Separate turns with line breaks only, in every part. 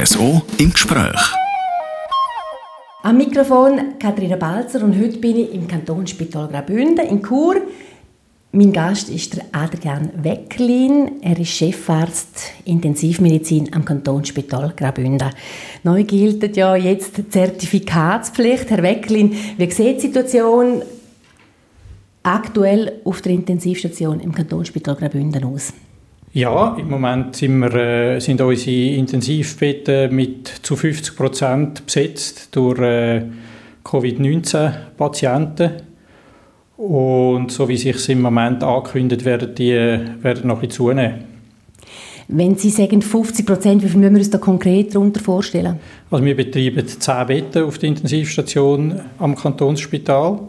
RSO im Gespräch.
Am Mikrofon Katharina Balzer und heute bin ich im Kantonsspital Graubünden in Chur. Mein Gast ist Adrian Weckerlin. Er ist Chefarzt Intensivmedizin am Kantonsspital Graubünden. Neu gilt ja jetzt die Zertifikatspflicht. Herr Weckerlin, wie sieht die Situation aktuell auf der Intensivstation im Kantonsspital Graubünden aus?
Ja, im Moment sind, wir, äh, sind unsere Intensivbetten mit zu 50 Prozent besetzt durch äh, Covid-19-Patienten. Und so wie sich im Moment angekündigt werden, die äh, werden noch ein bisschen zunehmen.
Wenn Sie sagen 50 Prozent, wie viel müssen wir uns da konkret darunter vorstellen?
Also wir betreiben 10 Betten auf der Intensivstation am Kantonsspital.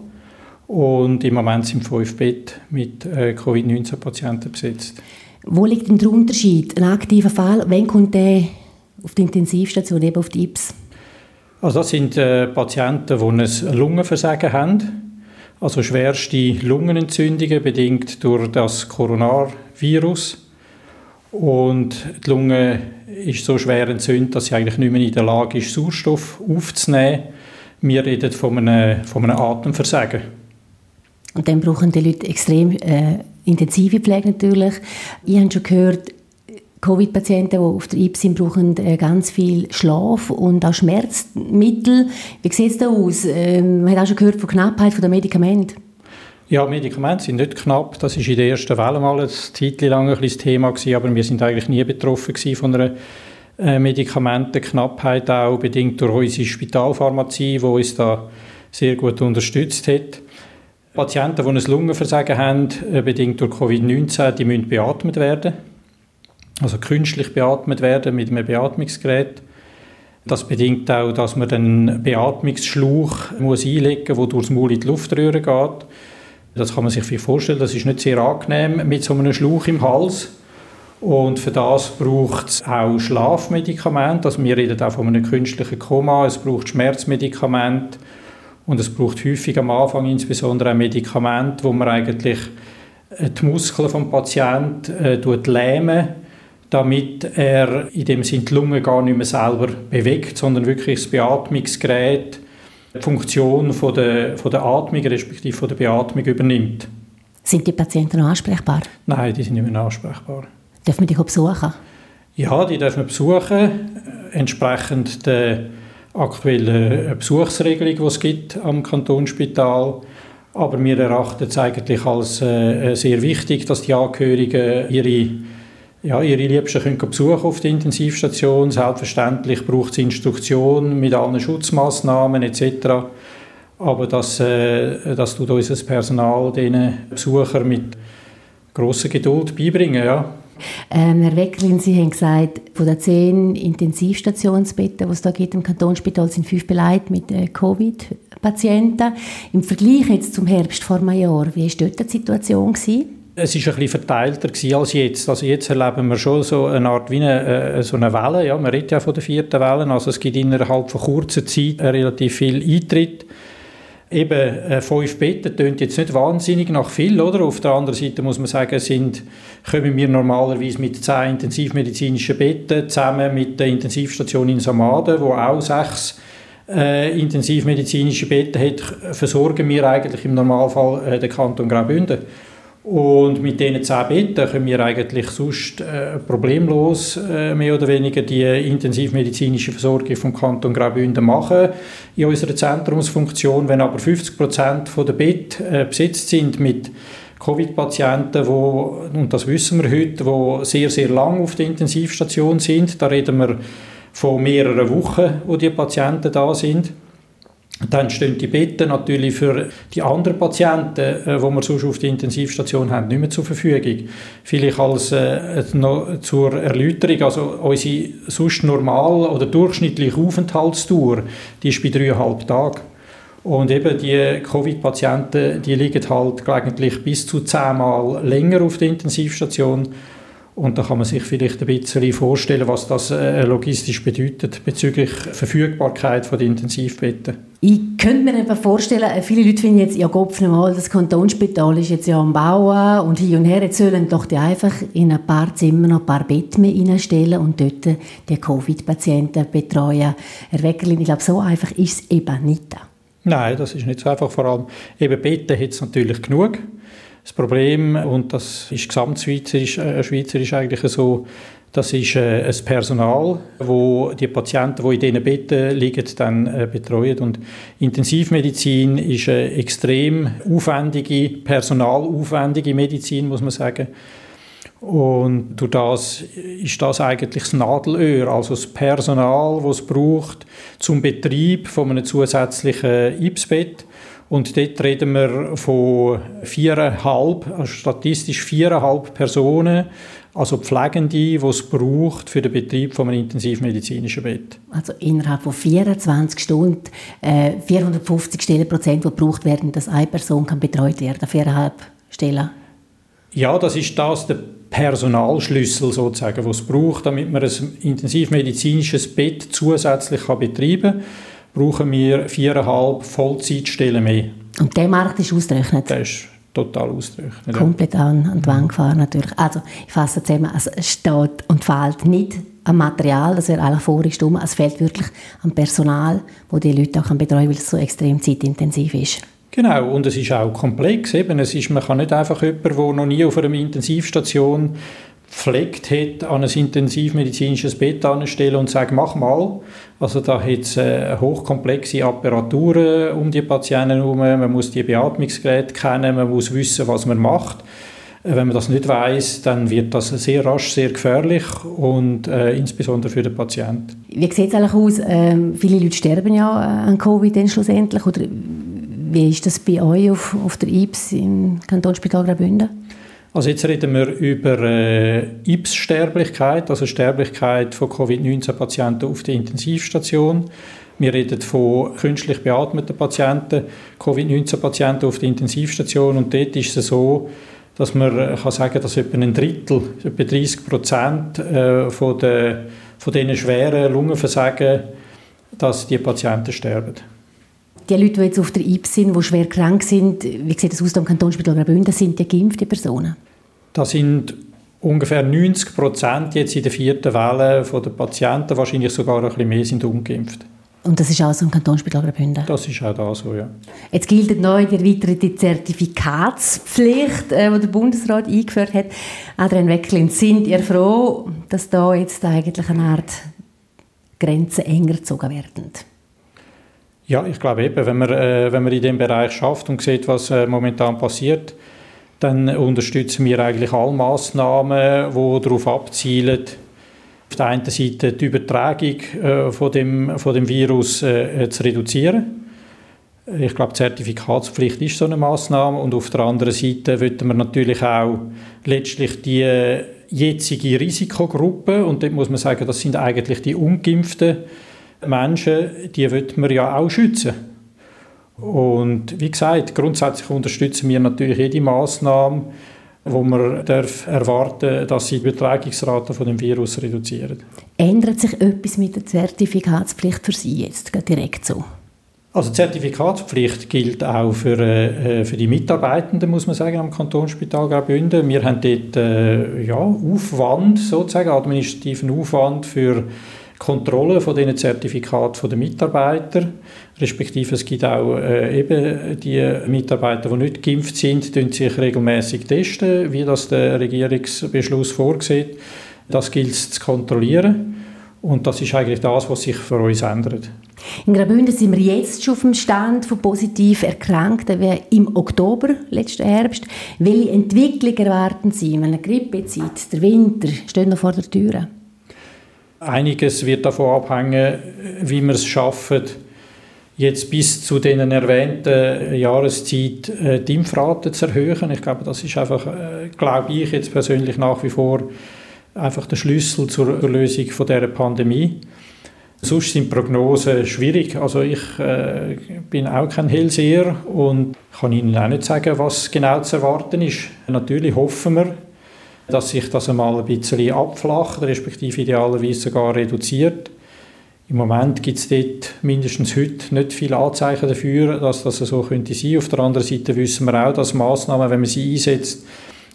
Und im Moment sind fünf Betten mit äh, Covid-19-Patienten besetzt.
Wo liegt denn der Unterschied? Ein aktiver Fall, wann kommt der auf die Intensivstation, eben auf die IPS?
Also das sind äh, Patienten, die ein Lungenversagen haben, also schwerste Lungenentzündungen bedingt durch das Coronavirus. Und die Lunge ist so schwer entzündet, dass sie eigentlich nicht mehr in der Lage ist, Sauerstoff aufzunehmen. Wir reden von einem, von einem Atemversagen.
Und dann brauchen die Leute extrem äh, intensive Pflege natürlich. Ich habe schon gehört, Covid-Patienten, die auf der IPS sind, brauchen äh, ganz viel Schlaf und auch Schmerzmittel. Wie sieht es da aus? Ähm, man hat auch schon gehört von Knappheit der Medikamente.
Ja, Medikamente sind nicht knapp. Das war in der ersten Welle mal ein Zeit lang ein Thema gewesen, aber wir sind eigentlich nie betroffen von einer äh, Medikamentenknappheit, auch bedingt durch unsere Spitalpharmazie, die uns da sehr gut unterstützt hat. Patienten, die ein Lungenversagen haben, äh, bedingt durch Covid-19, die müssen beatmet werden. Also künstlich beatmet werden mit einem Beatmungsgerät. Das bedingt auch, dass man einen Beatmungsschlauch muss einlegen muss, der durchs Maul in die Luftröhre geht. Das kann man sich viel vorstellen. Das ist nicht sehr angenehm mit so einem Schlauch im Hals. Und für das braucht es auch Schlafmedikamente. Also wir reden auch von einem künstlichen Koma. Es braucht Schmerzmedikamente und es braucht häufig am Anfang insbesondere ein Medikament, wo man eigentlich äh, die Muskeln vom Patienten äh, lähmen, damit er in dem Sinne die Lunge gar nicht mehr selber bewegt, sondern wirklich das Beatmungsgerät die Funktion von der, von der Atmung respektive von der Beatmung übernimmt.
Sind die Patienten noch ansprechbar?
Nein, die sind nicht mehr ansprechbar.
Dürfen wir auch besuchen?
Ja, die dürfen wir besuchen, entsprechend der aktuelle Besuchsregelung, die es gibt am Kantonsspital. Aber wir erachten es eigentlich als äh, sehr wichtig, dass die Angehörigen ihre, ja, ihre Liebsten können besuchen auf der Intensivstation. Selbstverständlich braucht es Instruktionen mit allen Schutzmaßnahmen etc. Aber das, äh, das tut unser Personal den Besuchern mit grosser Geduld beibringen. Ja.
Ähm, Herr Weckerin, Sie haben gesagt, von den zehn Intensivstationsbetten, die es da gibt im Kantonsspital, sind fünf beleidigt mit äh, Covid-Patienten. Im Vergleich jetzt zum Herbst vor einem Jahr, wie war dort die Situation? Gewesen?
Es war bisschen verteilter als jetzt. Also jetzt erleben wir schon so eine Art wie eine, äh, so eine Welle. Ja, man redet ja von der vierten Welle. Also es gibt innerhalb von kurzer Zeit relativ viel Eintritt. Eben, äh, fünf Betten tönt jetzt nicht wahnsinnig nach viel, oder? Auf der anderen Seite muss man sagen, sind, kommen wir normalerweise mit zehn intensivmedizinischen Betten zusammen mit der Intensivstation in Samaden, wo auch sechs äh, intensivmedizinische Betten hat, versorgen wir eigentlich im Normalfall äh, den Kanton Graubünden. Und mit diesen zehn Betten können wir eigentlich sonst äh, problemlos äh, mehr oder weniger die intensivmedizinische Versorgung vom Kanton Graubünden machen in unserer Zentrumsfunktion. Wenn aber 50 Prozent der Betten äh, besetzt sind mit Covid-Patienten, und das wissen wir heute, die sehr, sehr lang auf der Intensivstation sind, da reden wir von mehreren Wochen, wo die Patienten da sind, dann stehen die Betten natürlich für die anderen Patienten, äh, die wir sonst auf der Intensivstation haben, nicht mehr zur Verfügung. Vielleicht als äh, noch zur Erläuterung, also unsere sonst normal oder durchschnittliche Aufenthaltsdauer, die ist bei dreieinhalb Tagen. Und eben die Covid-Patienten, die liegen halt gelegentlich bis zu zehnmal länger auf der Intensivstation. Und da kann man sich vielleicht ein bisschen vorstellen, was das äh, logistisch bedeutet bezüglich Verfügbarkeit von den Intensivbetten.
Ich könnte mir einfach vorstellen, äh, viele Leute finden jetzt, ja Gott, mal, das Kantonsspital ist jetzt ja am Bauen und hier und her, jetzt sollen doch die einfach in ein paar Zimmer noch ein paar Betten mehr reinstellen und dort die Covid-Patienten betreuen. Herr Weckerlin, ich glaube, so einfach ist es eben nicht.
Nein, das ist nicht so einfach. Vor allem eben Betten hat es natürlich genug. Das Problem, und das ist gesamtschweizerisch äh, schweizerisch eigentlich so, das ist äh, ein Personal, wo die Patienten, die in diesen Betten liegen, dann äh, betreuen. Und Intensivmedizin ist eine extrem aufwendige, personalaufwendige Medizin, muss man sagen. Und durch das ist das eigentlich das Nadelöhr, also das Personal, das es braucht zum Betrieb von einem zusätzlichen IPS-Bett. Und dort reden wir von viereinhalb, also statistisch viereinhalb Personen, also Pflegende, die es braucht für den Betrieb von einem intensivmedizinischen Bett.
Also innerhalb von 24 Stunden äh, 450 Stellenprozent, die gebraucht werden, dass eine Person kann betreut werden, viereinhalb Stellen?
Ja, das ist das der Personalschlüssel sozusagen, was es braucht, damit man ein intensivmedizinisches Bett zusätzlich kann betreiben kann brauchen wir viereinhalb Vollzeitstellen mehr.
Und der Markt ist ausgerechnet?
Der ist total ausgerechnet.
Komplett ja. an, an die Wand gefahren natürlich. Also ich fasse zusammen, es steht und fehlt nicht am Material, das wäre eigentlich vorher um, es fehlt wirklich am Personal, wo die Leute auch betreuen weil es so extrem zeitintensiv ist.
Genau, und es ist auch komplex. Eben. Es ist, man kann nicht einfach jemanden, der noch nie auf einer Intensivstation pflegt hat, an ein intensivmedizinisches Bett anstellen und sagen, mach mal. Also da hat es äh, hochkomplexe Apparaturen um die Patienten herum, man muss die Beatmungsgeräte kennen, man muss wissen, was man macht. Äh, wenn man das nicht weiß, dann wird das sehr rasch sehr gefährlich und äh, insbesondere für den Patienten.
Wie sieht es eigentlich aus? Ähm, viele Leute sterben ja äh, an Covid dann schlussendlich. Oder wie ist das bei euch auf, auf der IPS im Kantonsspital Graubünden?
Also jetzt reden wir über äh, IPS-Sterblichkeit, also Sterblichkeit von Covid-19-Patienten auf der Intensivstation. Wir reden von künstlich beatmeten Patienten, Covid-19-Patienten auf der Intensivstation und dort ist es so, dass man äh, kann sagen, dass etwa ein Drittel, etwa 30 Prozent äh, von, von diesen schweren Lungenversagen, dass die Patienten sterben
die Leute, die jetzt auf der IPS sind, die schwer krank sind, wie sieht das aus im Kantonsspital Graubünden, sind die geimpfte Personen?
Das sind ungefähr 90 Prozent jetzt in der vierten Welle von der Patienten, wahrscheinlich sogar ein bisschen mehr, sind ungeimpft.
Und das ist auch so im Kantonsspital Graubünden?
Das ist auch da so, ja.
Jetzt gilt neu die erweiterte Zertifikatspflicht, äh, die der Bundesrat eingeführt hat. Adrian Wecklin, sind ihr froh, dass da jetzt eigentlich eine Art Grenzen enger gezogen werden?
Ja, ich glaube eben, wenn man, äh, wenn man in dem Bereich schafft und sieht, was äh, momentan passiert, dann unterstützen wir eigentlich alle Massnahmen, die darauf abzielen, auf der einen Seite die Übertragung äh, von, dem, von dem Virus äh, zu reduzieren. Ich glaube, Zertifikatspflicht ist so eine Massnahme und auf der anderen Seite wollen wir natürlich auch letztlich die jetzige Risikogruppe und dort muss man sagen, das sind eigentlich die Ungeimpften, Menschen, die wollen wir ja auch schützen. Und wie gesagt, grundsätzlich unterstützen wir natürlich jede Maßnahme, wo man darf erwarten dass sie die Übertragungsrate von dem Virus reduzieren.
Ändert sich etwas mit der Zertifikatspflicht für Sie jetzt direkt so?
Also die Zertifikatspflicht gilt auch für, äh, für die Mitarbeitenden, muss man sagen, am Kantonsspital Graubünden. Wir haben dort äh, ja, Aufwand, sozusagen, administrativen Aufwand für Kontrolle von diesen Zertifikaten der Mitarbeiter, respektive es gibt auch äh, eben die Mitarbeiter, die nicht geimpft sind, die sich regelmäßig testen, wie das der Regierungsbeschluss vorsieht. Das gilt es zu kontrollieren und das ist eigentlich das, was sich für uns ändert.
In Graubünden sind wir jetzt schon auf dem Stand von positiv Erkrankten wie im Oktober letzten Herbst. Welche Entwicklung erwarten Sie? Wenn eine Grippezeit, der Winter stehen noch vor der Tür.
Einiges wird davon abhängen, wie wir es schaffen, jetzt bis zu den erwähnten Jahreszeit äh, die Impfrate zu erhöhen. Ich glaube, das ist einfach, äh, glaube ich jetzt persönlich nach wie vor einfach der Schlüssel zur Lösung von der Pandemie. Sonst sind Prognosen schwierig. Also ich äh, bin auch kein Hellseher und kann Ihnen auch nicht sagen, was genau zu erwarten ist. Natürlich hoffen wir, dass sich das einmal ein bisschen abflacht, respektive idealerweise sogar reduziert. Im Moment gibt es dort mindestens heute nicht viele Anzeichen dafür, dass das so könnte sein. Auf der anderen Seite wissen wir auch, dass Massnahmen, wenn man sie einsetzt,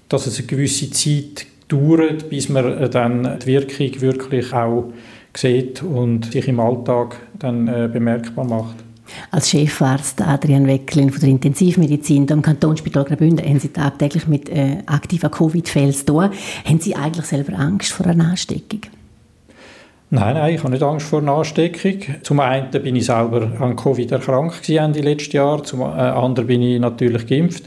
dass es eine gewisse Zeit dauert, bis man dann die Wirkung wirklich auch sieht und sich im Alltag dann äh, bemerkbar macht.
Als Chefarzt Adrian Wecklin von der Intensivmedizin am Kantonsspital Graubünden haben Sie tagtäglich mit äh, aktiven Covid-Fällen zu tun. Haben Sie eigentlich selber Angst vor einer Ansteckung?
Nein, nein, ich habe nicht Angst vor einer Ansteckung. Zum einen bin ich selber an Covid erkrankt Ende letzten Jahr, zum äh, anderen bin ich natürlich geimpft.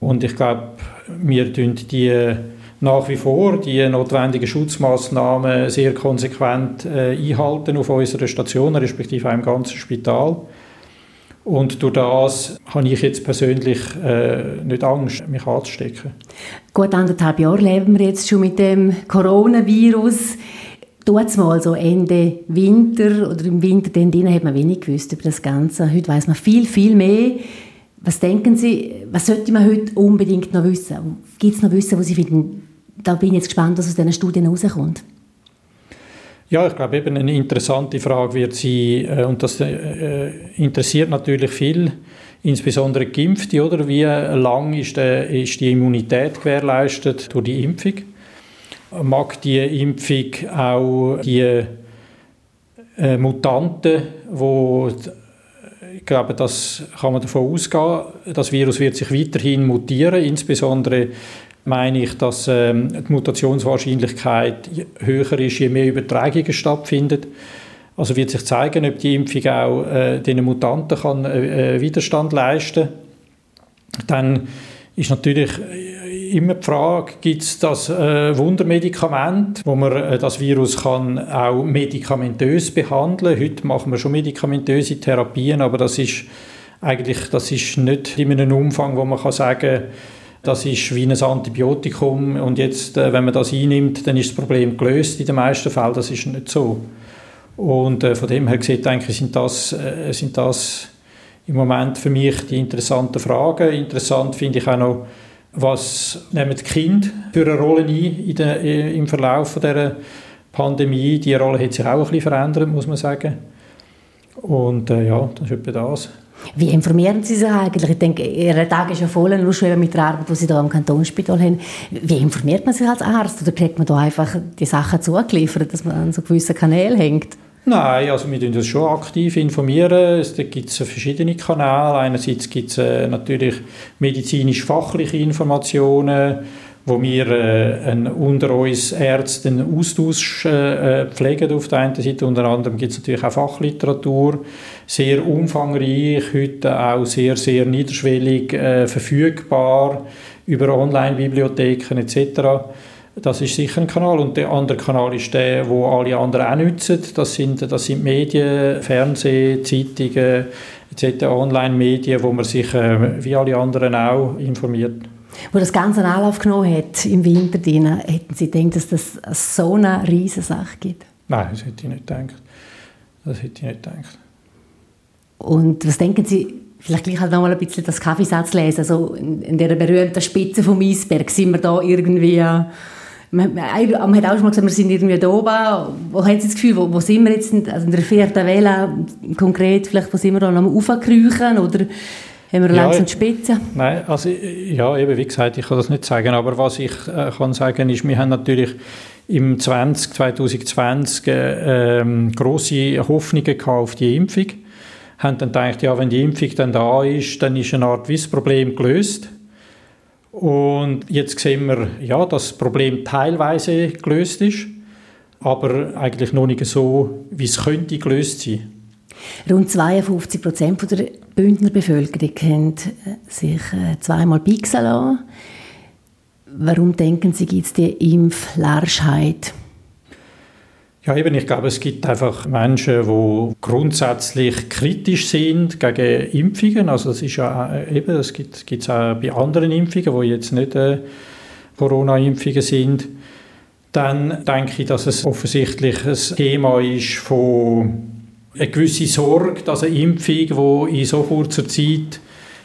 Und ich glaube, wir tun die nach wie vor die notwendigen Schutzmaßnahmen sehr konsequent äh, einhalten auf unserer Station, respektive im ganzen Spital. Und durch das habe ich jetzt persönlich äh, nicht Angst, mich anzustecken.
Gut anderthalb Jahre leben wir jetzt schon mit dem Coronavirus. Dort mal so Ende Winter oder im Winter dann hat man wenig gewusst über das Ganze. Heute weiß man viel, viel mehr. Was denken Sie, was sollte man heute unbedingt noch wissen? Gibt es noch Wissen, wo Sie finden, da bin ich jetzt gespannt, was aus diesen Studien herauskommt.
Ja, ich glaube, eben eine interessante Frage wird sie, äh, und das äh, interessiert natürlich viel, insbesondere Geimpfte, oder? Wie lang ist, die Immunität gewährleistet durch die Impfung? Mag die Impfung auch die äh, Mutanten, wo ich glaube, das kann man davon ausgehen, das Virus wird sich weiterhin mutieren, insbesondere meine ich, dass ähm, die Mutationswahrscheinlichkeit höher ist, je mehr Übertragungen stattfinden. Also wird sich zeigen, ob die Impfung auch äh, den Mutanten kann, äh, äh Widerstand leisten Dann ist natürlich äh, immer die Frage, gibt es das äh, Wundermedikament, wo man äh, das Virus kann auch medikamentös behandeln Heute machen wir schon medikamentöse Therapien, aber das ist eigentlich das ist nicht in einem Umfang, wo man kann sagen kann, das ist wie ein Antibiotikum und jetzt, äh, wenn man das einnimmt, dann ist das Problem gelöst. In den meisten Fällen das ist nicht so. Und äh, von dem her gesehen, denke ich, sind das, äh, sind das im Moment für mich die interessanten Fragen. Interessant finde ich auch noch, was nehmen die Kinder für eine Rolle ein in der, im Verlauf dieser Pandemie. Die Rolle hat sich auch ein bisschen verändert, muss man sagen. Und äh, ja, das ist etwa das.
Wie informieren Sie sich eigentlich? Ich denke, Ihr Tag ist ja voll, nur schon mit der Arbeit, die Sie hier am Kantonsspital haben. Wie informiert man sich als Arzt? Oder kriegt man da einfach die Sachen zugeliefert, dass man an so gewissen Kanälen hängt?
Nein, also wir informieren uns schon aktiv informieren. Es gibt verschiedene Kanäle. Einerseits gibt es äh, natürlich medizinisch-fachliche Informationen, wo wir äh, unter uns Ärzten einen Austausch äh, äh, pflegen auf der einen Seite. Unter anderem gibt es natürlich auch Fachliteratur, sehr umfangreich, heute auch sehr, sehr niederschwellig äh, verfügbar über Online-Bibliotheken etc. Das ist sicher ein Kanal. Und der andere Kanal ist der, wo alle anderen auch nutzen. Das sind, das sind Medien, Fernsehen, Zeitungen etc., Online-Medien, wo man sich äh, wie alle anderen auch informiert.
Wo das Ganze einen Anlauf genommen hat im Winter, hätten Sie gedacht, dass das so eine riesige Sache gibt?
Nein, das hätte ich nicht gedacht. Das hätte ich nicht gedacht.
Und was denken Sie, vielleicht gleich halt noch mal ein bisschen das Kaffeesatz lesen, also in, in der berühmten Spitze vom Eisberg, sind wir da irgendwie... Man, man, hat auch schon mal gesagt, wir sind irgendwie da oben. Wo haben Sie das Gefühl, wo, wo sind wir jetzt? Also in der vierten Welle konkret, vielleicht, wo sind wir da noch raufkriechen oder haben wir ja, langsam die Spitze?
Nein, also ja, eben, wie gesagt, ich kann das nicht sagen, aber was ich äh, kann sagen ist, wir haben natürlich im 20, 2020 äh, ähm, grosse Hoffnungen auf die Impfung. Haben dann gedacht, ja, wenn die Impfung dann da ist, dann ist eine Art Problem gelöst. Und jetzt sehen wir, ja, dass das Problem teilweise gelöst ist, aber eigentlich noch nicht so, wie es könnte gelöst sein.
Rund 52 Prozent der Bündner Bevölkerung haben äh, sich äh, zweimal pixeln lassen. Warum denken Sie, gibt es die Impflarschheit?
Ja, eben, ich glaube, es gibt einfach Menschen, die grundsätzlich kritisch sind gegen Impfungen. Also das ist ja äh, eben, das gibt es auch bei anderen Impfungen, die jetzt nicht äh, Corona-Impfungen sind. Dann denke ich, dass es offensichtlich ein Thema ist von eine gewisse Sorge, dass eine Impfung, die in so kurzer Zeit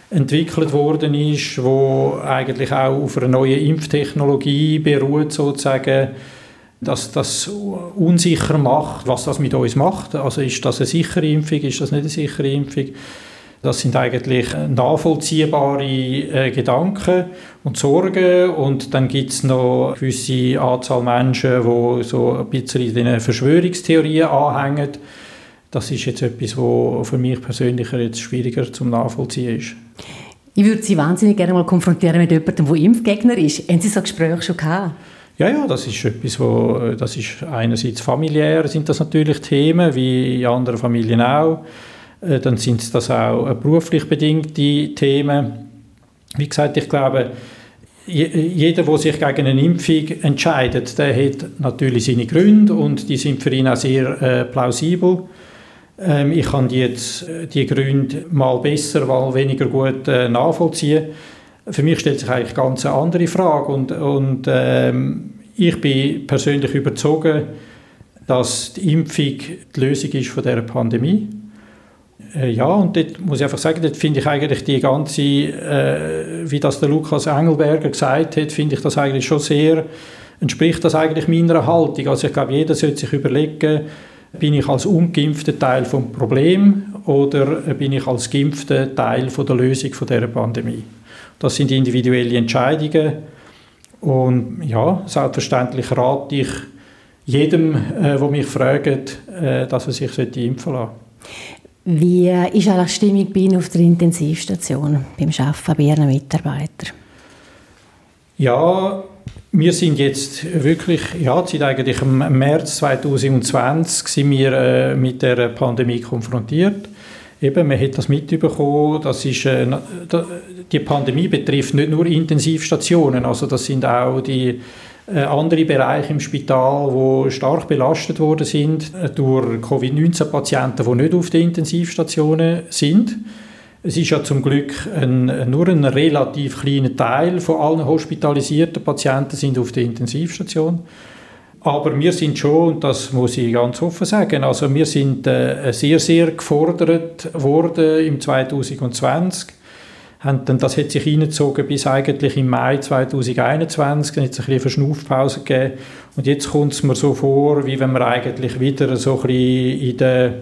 entwickelt worden ist, wo eigentlich auch auf einer neuen Impftechnologie beruht sozusagen, dass das unsicher macht, was das mit uns macht. Also ist das eine sichere Impfung, ist das nicht eine sichere Impfung? Das sind eigentlich nachvollziehbare äh, Gedanken und Sorgen. Und dann gibt es noch eine gewisse Anzahl Menschen, die so ein bisschen den Verschwörungstheorien anhängen. Das ist jetzt etwas, was für mich persönlich jetzt schwieriger zum Nachvollziehen ist.
Ich würde Sie wahnsinnig gerne mal konfrontieren mit jemandem, der Impfgegner ist. Haben Sie so Gespräche schon gehabt?
Ja, ja, das ist etwas, wo, das ist einerseits familiär sind das natürlich Themen, wie in anderen Familien auch. Äh, dann sind das auch äh, beruflich bedingte Themen. Wie gesagt, ich glaube, jeder, der sich gegen eine Impfung entscheidet, der hat natürlich seine Gründe und die sind für ihn auch sehr äh, plausibel. Ähm, ich kann die jetzt die Gründe mal besser, mal weniger gut äh, nachvollziehen. Für mich stellt sich eigentlich ganz eine andere Frage und, und ähm, ich bin persönlich überzeugt, dass die Impfung die Lösung ist von dieser Pandemie äh, ja, und dort muss ich einfach sagen, finde ich eigentlich die ganze, äh, wie das der Lukas Engelberger gesagt hat, finde ich das eigentlich schon sehr, entspricht das eigentlich meiner Haltung. Also ich glaube, jeder sollte sich überlegen, bin ich als ungeimpfter Teil vom Problem oder bin ich als geimpfter Teil von der Lösung von dieser Pandemie? Das sind individuelle Entscheidungen und ja, selbstverständlich rate ich jedem, äh, der mich fragt, äh, dass er sich impfen lassen.
Wie ist eigentlich die Stimmung bei Ihnen auf der Intensivstation beim Arbeiten bei Ihren Mitarbeitern?
Ja, wir sind jetzt wirklich, ja, seit eigentlich im März 2020 sind wir äh, mit der Pandemie konfrontiert. Eben, man hat das mitbekommen, das ist, äh, die Pandemie betrifft nicht nur Intensivstationen, also das sind auch die äh, andere Bereiche im Spital, wo stark belastet worden sind äh, durch Covid-19-Patienten, die nicht auf den Intensivstationen sind. Es ist ja zum Glück ein, nur ein relativ kleiner Teil von allen hospitalisierten Patienten sind auf der Intensivstation. Aber wir sind schon, und das muss ich ganz offen sagen, also wir sind äh, sehr, sehr gefordert worden im 2020 haben das hat sich hineingezogen bis eigentlich im Mai 2021, dann hat es ein bisschen Verschnaufpause gegeben. Und jetzt kommt es mir so vor, wie wenn wir eigentlich wieder so ein bisschen in der,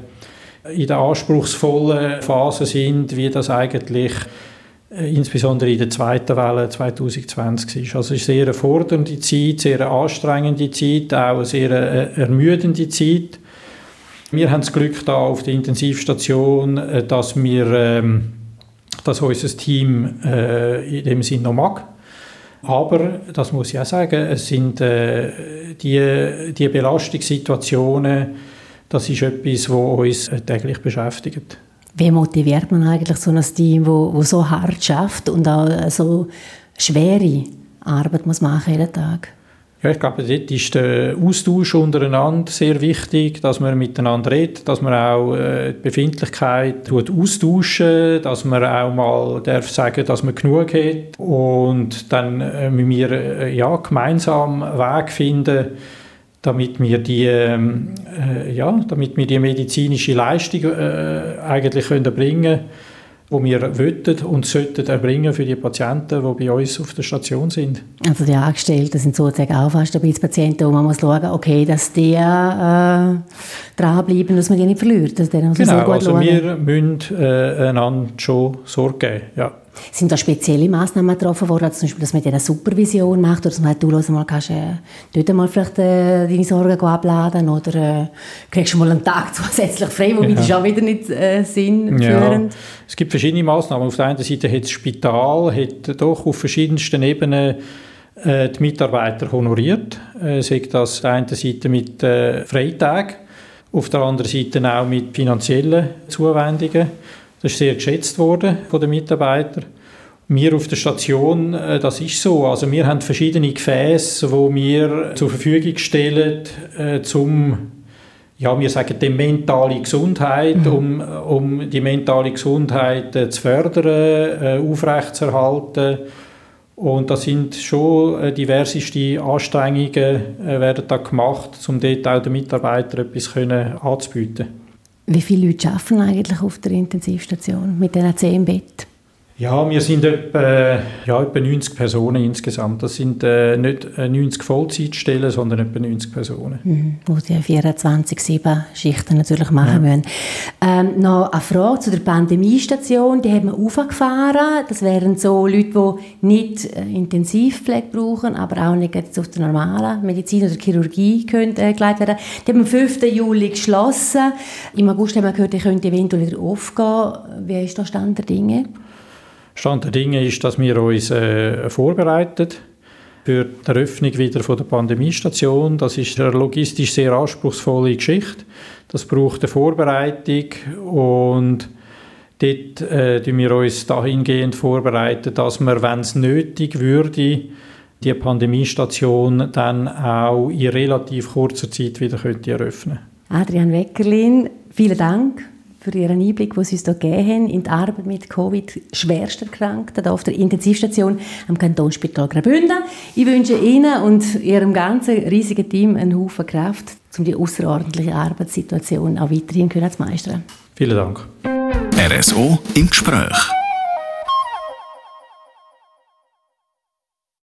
in der anspruchsvollen Phase sind, wie das eigentlich äh, insbesondere in der zweiten Welle 2020 ist. Also es ist eine sehr fordernde Zeit, sehr anstrengende Zeit, auch eine sehr äh, ermüdende Zeit. Wir haben das Glück da auf der Intensivstation, äh, dass wir ähm, dass unser Team in dem Sinn noch mag. Aber, das muss ich auch sagen, es sind die, die Belastungssituationen, das ist etwas, was uns äh, täglich beschäftigt.
Wie motiviert man eigentlich so ein Team, das so hart schafft und auch so schwere Arbeit muss machen jeden Tag?
Ja, ich glaube, dort ist der Austausch untereinander sehr wichtig, dass man miteinander redet, dass man auch äh, die Befindlichkeit austauschen dass man auch mal darf sagen, dass man genug hat und dann äh, mit mir äh, ja, gemeinsam Weg finden, damit wir die, ähm, äh, ja, damit wir die medizinische Leistung äh, eigentlich können bringen können die wir wollten und sollten erbringen für die Patienten, die bei uns auf der Station sind.
Also die Angestellten sind sozusagen auch fast ein bisschen Patienten, wo man muss schauen, okay, dass die äh, dranbleiben, dass man die nicht verliert. Dass
genau, so also schauen. wir müssen äh, einander schon Sorge geben, ja.
Sind da spezielle Massnahmen getroffen worden, also zum Beispiel, dass man eine Supervision macht oder dass man halt, du mal kannst, äh, dort mal vielleicht äh, deine Sorgen abladen oder äh, kriegst du mal einen Tag zusätzlich frei, wobei ja. das ist auch wieder nicht äh, sinnführend. Ja.
Es gibt verschiedene Massnahmen. Auf der einen Seite hat das Spital hat doch auf verschiedensten Ebenen äh, die Mitarbeiter honoriert. Äh, sagt das auf der einen Seite mit äh, Freitagen, auf der anderen Seite auch mit finanziellen Zuwendungen. Das ist sehr geschätzt worden von den Mitarbeitern. Wir auf der Station, äh, das ist so. Also wir haben verschiedene Gefäße, wo wir zur Verfügung stellen, äh, zum ja, wir sagen die mentale Gesundheit, mhm. um, um die mentale Gesundheit äh, zu fördern, äh, aufrechtzuerhalten. Und da sind schon äh, diverseste Anstrengungen äh, werden da gemacht, um dort auch den Mitarbeitern etwas können anzubieten.
Wie viele Leute arbeiten eigentlich auf der Intensivstation mit diesen zehn Betten?
Ja, wir sind etwa, ja, etwa 90 Personen insgesamt. Das sind äh, nicht 90 äh, Vollzeitstellen, sondern etwa 90 Personen.
Mhm, wo die 24-7 Schichten natürlich machen ja. müssen. Ähm, noch eine Frage zu der Pandemiestation. Die haben wir aufgefahren. Das wären so Leute, die nicht äh, Intensivpflege brauchen, aber auch nicht jetzt auf der normalen Medizin oder Chirurgie können, äh, geleitet werden. Die haben am 5. Juli geschlossen. Im August haben wir gehört, die könnte eventuell wieder aufgehen. Wie ist der Stand der Dinge?
Stand der Dinge ist, dass wir uns äh, vorbereiten für die Eröffnung wieder von der Pandemiestation. Das ist eine logistisch sehr anspruchsvolle Geschichte. Das braucht eine Vorbereitung und dort äh, wir uns dahingehend vorbereiten, dass wir, wenn es nötig würde, die Pandemiestation dann auch in relativ kurzer Zeit wieder könnte eröffnen
Adrian Weckerlin, vielen Dank für Ihren Einblick, den Sie uns hier gegeben haben in die Arbeit mit Covid schwersterkrankten hier auf der Intensivstation am Kantonsspital Graubünden. Ich wünsche Ihnen und Ihrem ganzen riesigen Team einen Haufen Kraft, um die außerordentliche Arbeitssituation auch weiterhin zu meistern.
Vielen Dank.
RSO im Gespräch.